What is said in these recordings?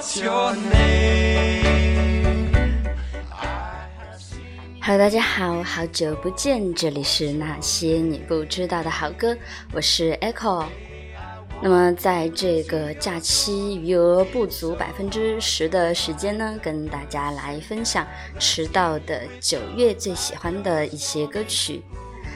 What's your name? Hello，大家好，好久不见，这里是那些你不知道的好歌，我是 Echo。那么在这个假期余额不足百分之十的时间呢，跟大家来分享迟到的九月最喜欢的一些歌曲。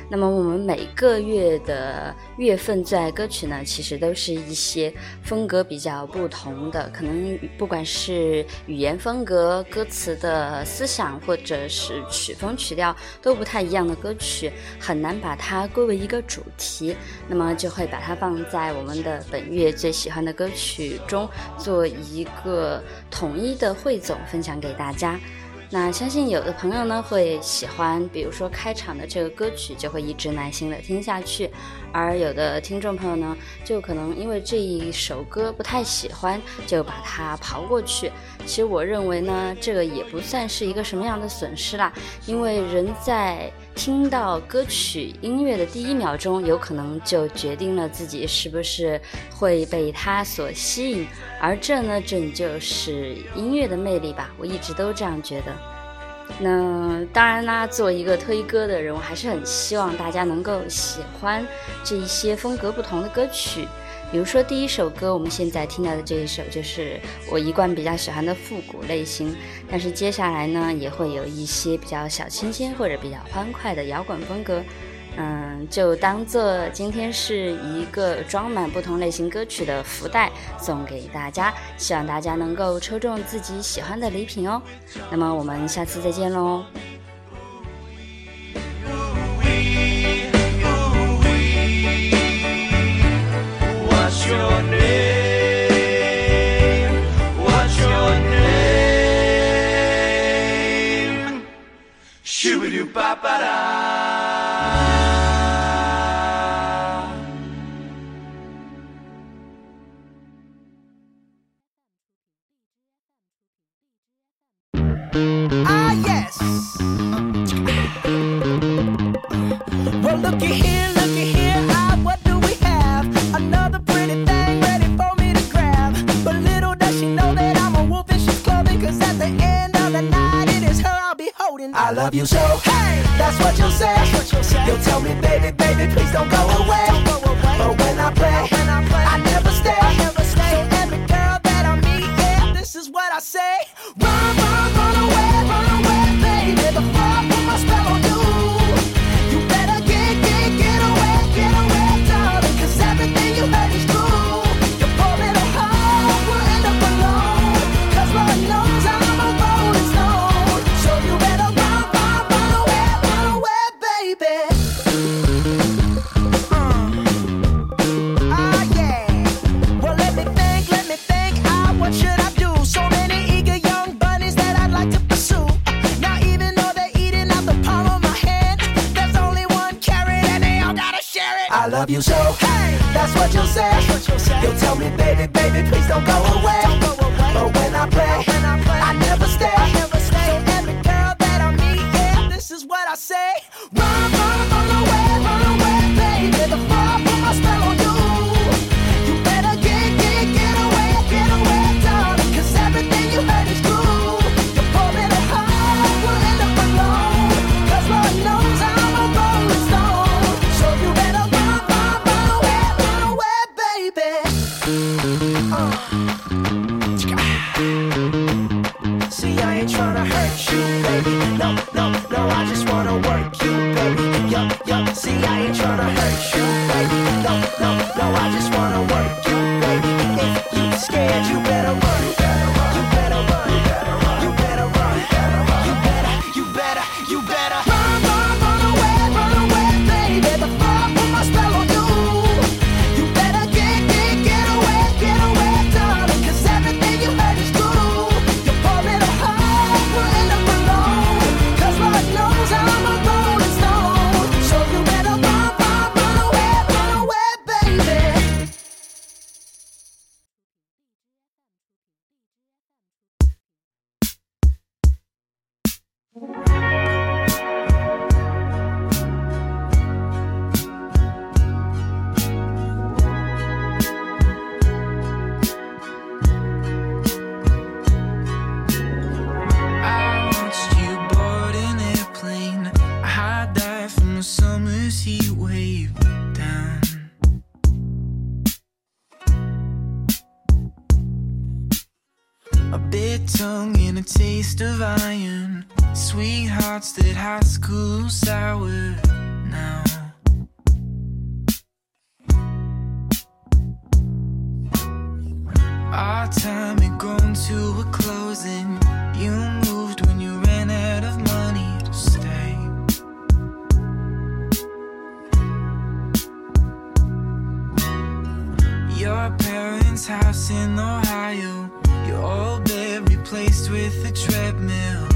那么我们每个月的月份最爱歌曲呢，其实都是一些风格比较不同的，可能不管是语言风格、歌词的思想，或者是曲风曲调都不太一样的歌曲，很难把它归为一个主题。那么就会把它放在我们的本月最喜欢的歌曲中，做一个统一的汇总，分享给大家。那相信有的朋友呢会喜欢，比如说开场的这个歌曲，就会一直耐心的听下去；而有的听众朋友呢，就可能因为这一首歌不太喜欢，就把它刨过去。其实我认为呢，这个也不算是一个什么样的损失啦，因为人在听到歌曲音乐的第一秒钟，有可能就决定了自己是不是会被它所吸引，而这呢，正就是音乐的魅力吧。我一直都这样觉得。那当然啦，作为一个推歌的人，我还是很希望大家能够喜欢这一些风格不同的歌曲。比如说第一首歌，我们现在听到的这一首，就是我一贯比较喜欢的复古类型。但是接下来呢，也会有一些比较小清新或者比较欢快的摇滚风格。嗯，就当做今天是一个装满不同类型歌曲的福袋送给大家，希望大家能够抽中自己喜欢的礼品哦。那么我们下次再见喽。parar. divine. Sweethearts that high school sour now. Our time had grown to a closing. You moved when you ran out of money to stay. Your parents' house in Ohio, You're old replaced with a treadmill.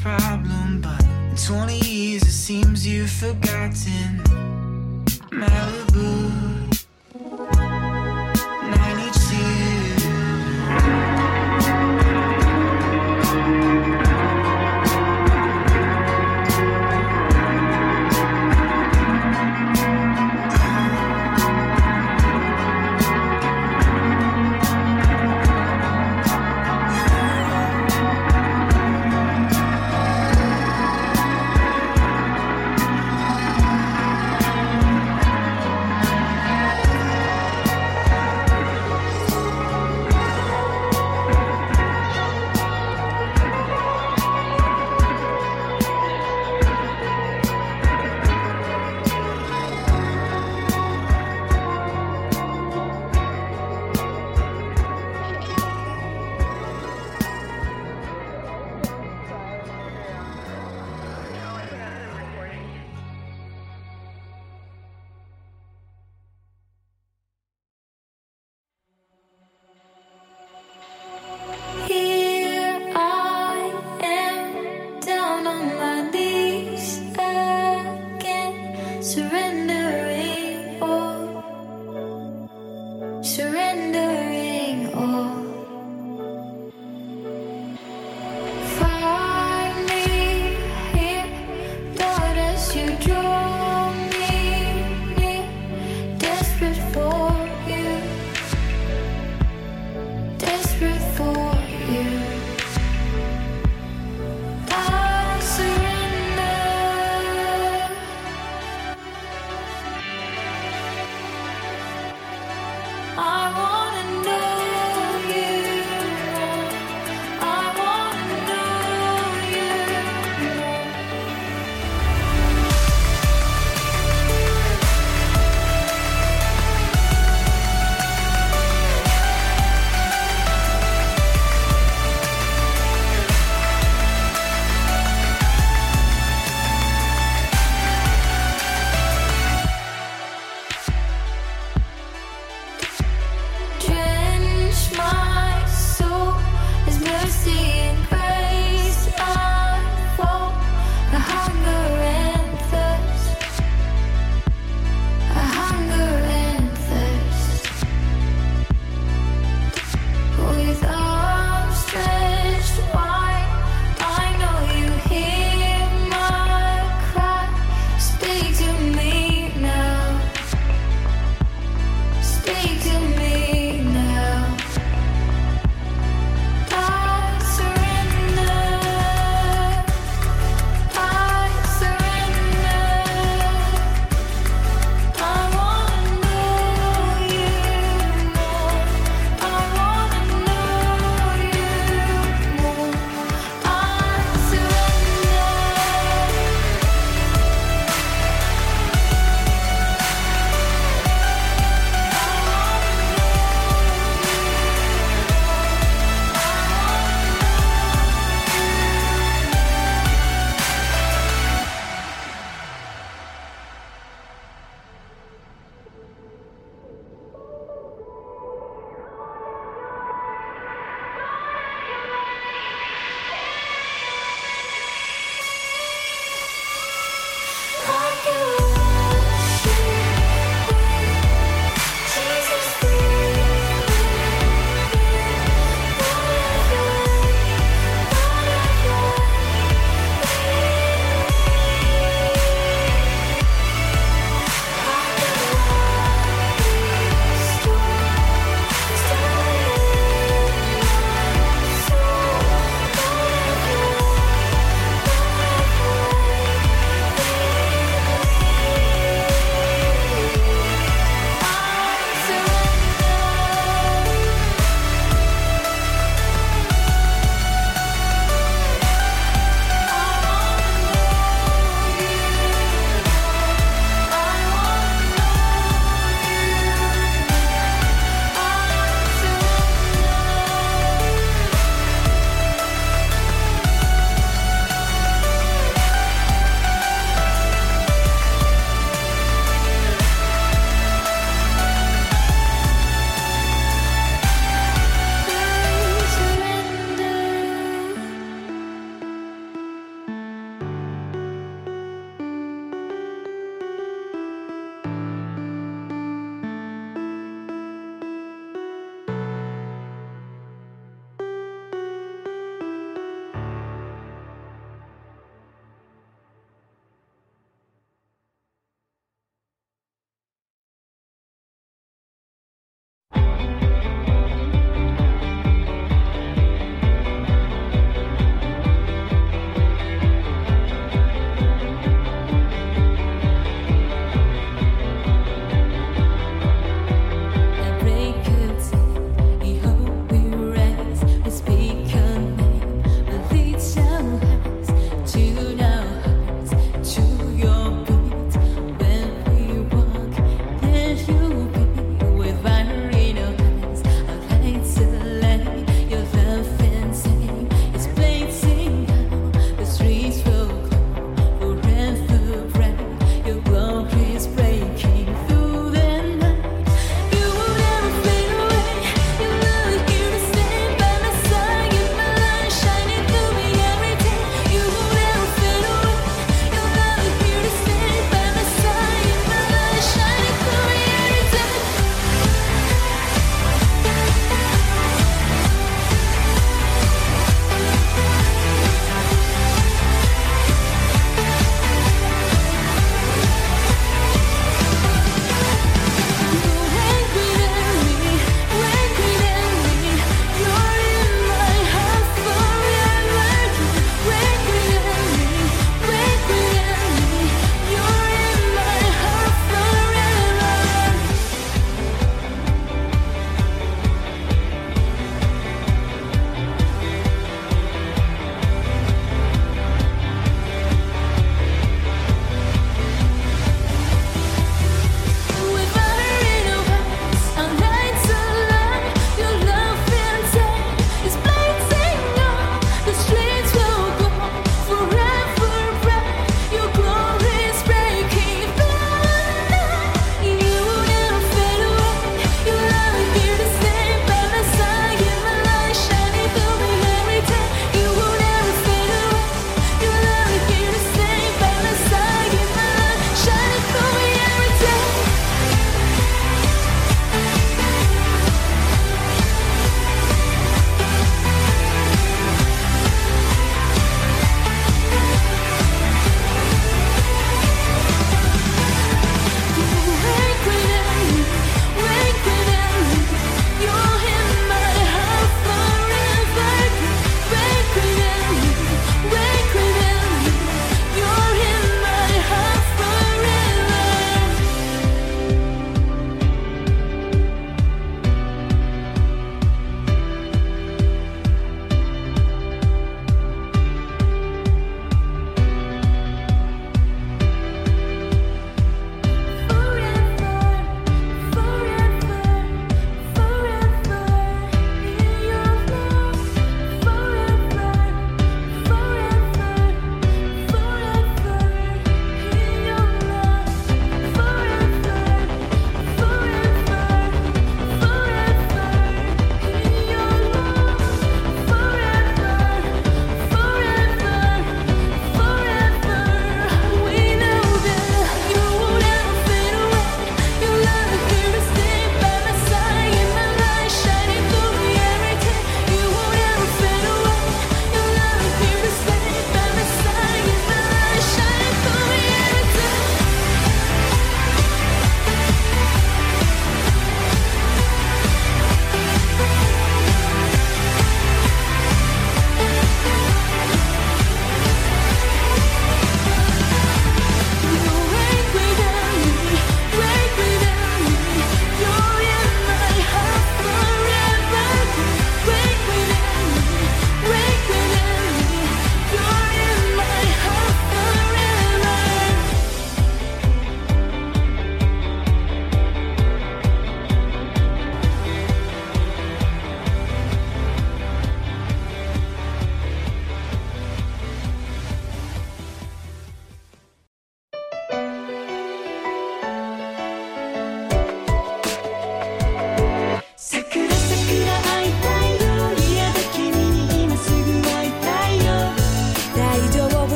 problem, but in 20 years it seems you've forgotten Malibu.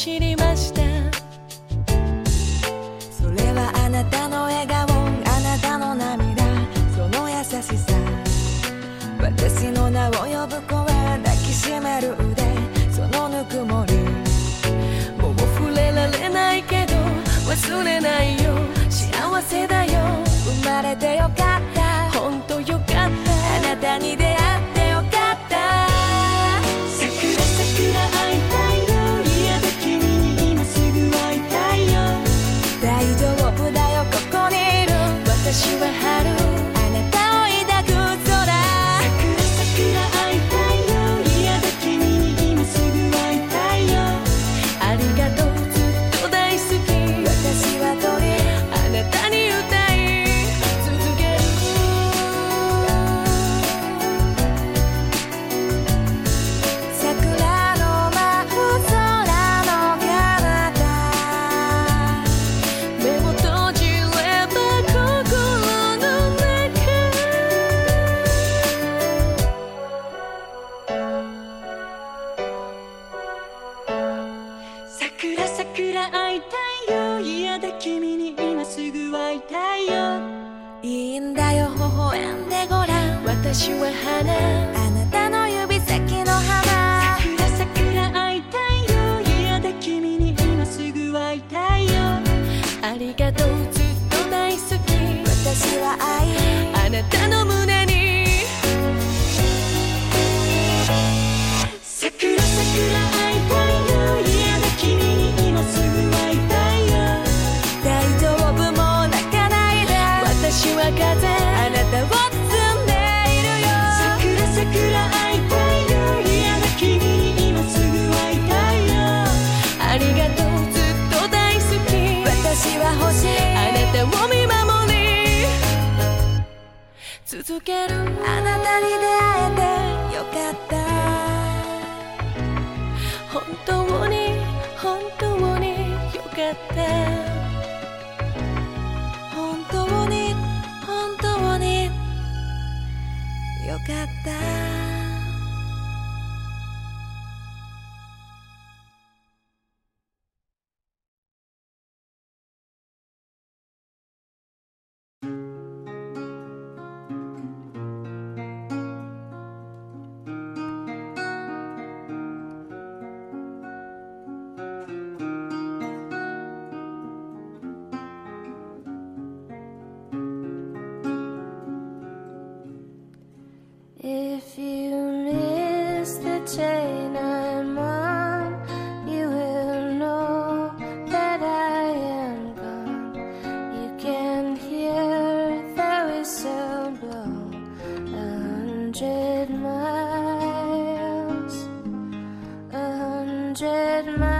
走りてごらん私は花人会えてよかった。本当に本当によかった。本当に本当によかった。hundred miles.